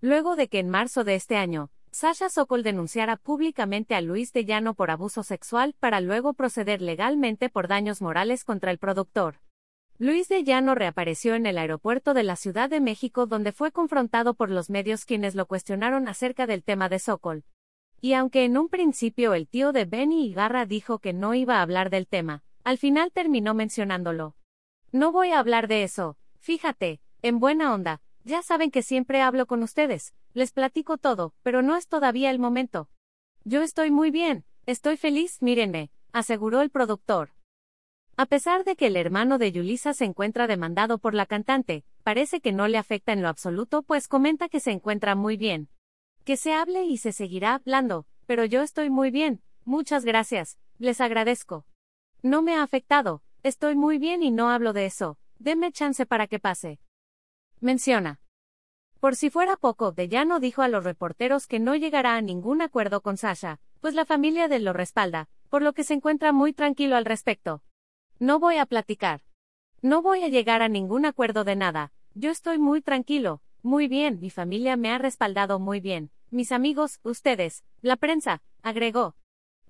Luego de que en marzo de este año, Sasha Sokol denunciara públicamente a Luis de Llano por abuso sexual para luego proceder legalmente por daños morales contra el productor. Luis de Llano reapareció en el aeropuerto de la Ciudad de México donde fue confrontado por los medios quienes lo cuestionaron acerca del tema de Sokol. Y aunque en un principio el tío de Benny Igarra dijo que no iba a hablar del tema, al final terminó mencionándolo. No voy a hablar de eso, fíjate, en buena onda, ya saben que siempre hablo con ustedes, les platico todo, pero no es todavía el momento. Yo estoy muy bien, estoy feliz, mírenme, aseguró el productor. A pesar de que el hermano de Yulisa se encuentra demandado por la cantante, parece que no le afecta en lo absoluto, pues comenta que se encuentra muy bien. Que se hable y se seguirá hablando, pero yo estoy muy bien, muchas gracias, les agradezco. No me ha afectado, estoy muy bien y no hablo de eso, denme chance para que pase. Menciona. Por si fuera poco, De Llano dijo a los reporteros que no llegará a ningún acuerdo con Sasha, pues la familia de lo respalda, por lo que se encuentra muy tranquilo al respecto. No voy a platicar. No voy a llegar a ningún acuerdo de nada, yo estoy muy tranquilo, muy bien, mi familia me ha respaldado muy bien, mis amigos, ustedes, la prensa, agregó.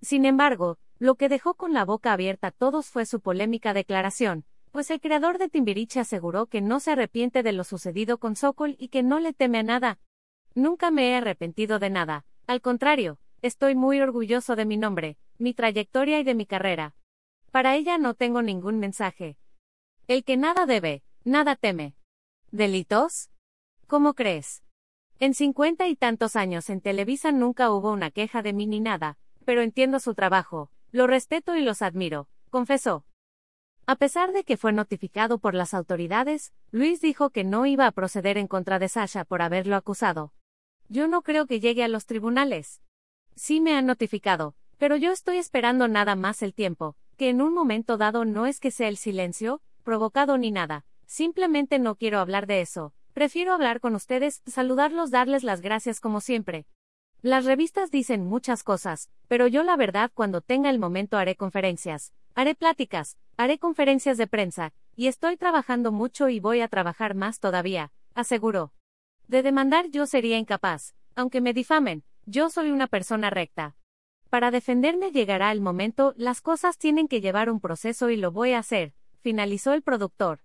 Sin embargo, lo que dejó con la boca abierta a todos fue su polémica declaración, pues el creador de Timbiriche aseguró que no se arrepiente de lo sucedido con Sokol y que no le teme a nada. Nunca me he arrepentido de nada, al contrario, estoy muy orgulloso de mi nombre, mi trayectoria y de mi carrera. Para ella no tengo ningún mensaje. El que nada debe, nada teme. ¿Delitos? ¿Cómo crees? En cincuenta y tantos años en Televisa nunca hubo una queja de mí ni nada, pero entiendo su trabajo, lo respeto y los admiro, confesó. A pesar de que fue notificado por las autoridades, Luis dijo que no iba a proceder en contra de Sasha por haberlo acusado. Yo no creo que llegue a los tribunales. Sí me han notificado, pero yo estoy esperando nada más el tiempo, que en un momento dado no es que sea el silencio, provocado ni nada, simplemente no quiero hablar de eso, prefiero hablar con ustedes, saludarlos, darles las gracias como siempre. Las revistas dicen muchas cosas, pero yo la verdad cuando tenga el momento haré conferencias, haré pláticas, Haré conferencias de prensa, y estoy trabajando mucho y voy a trabajar más todavía, aseguró. De demandar yo sería incapaz, aunque me difamen, yo soy una persona recta. Para defenderme llegará el momento, las cosas tienen que llevar un proceso y lo voy a hacer, finalizó el productor.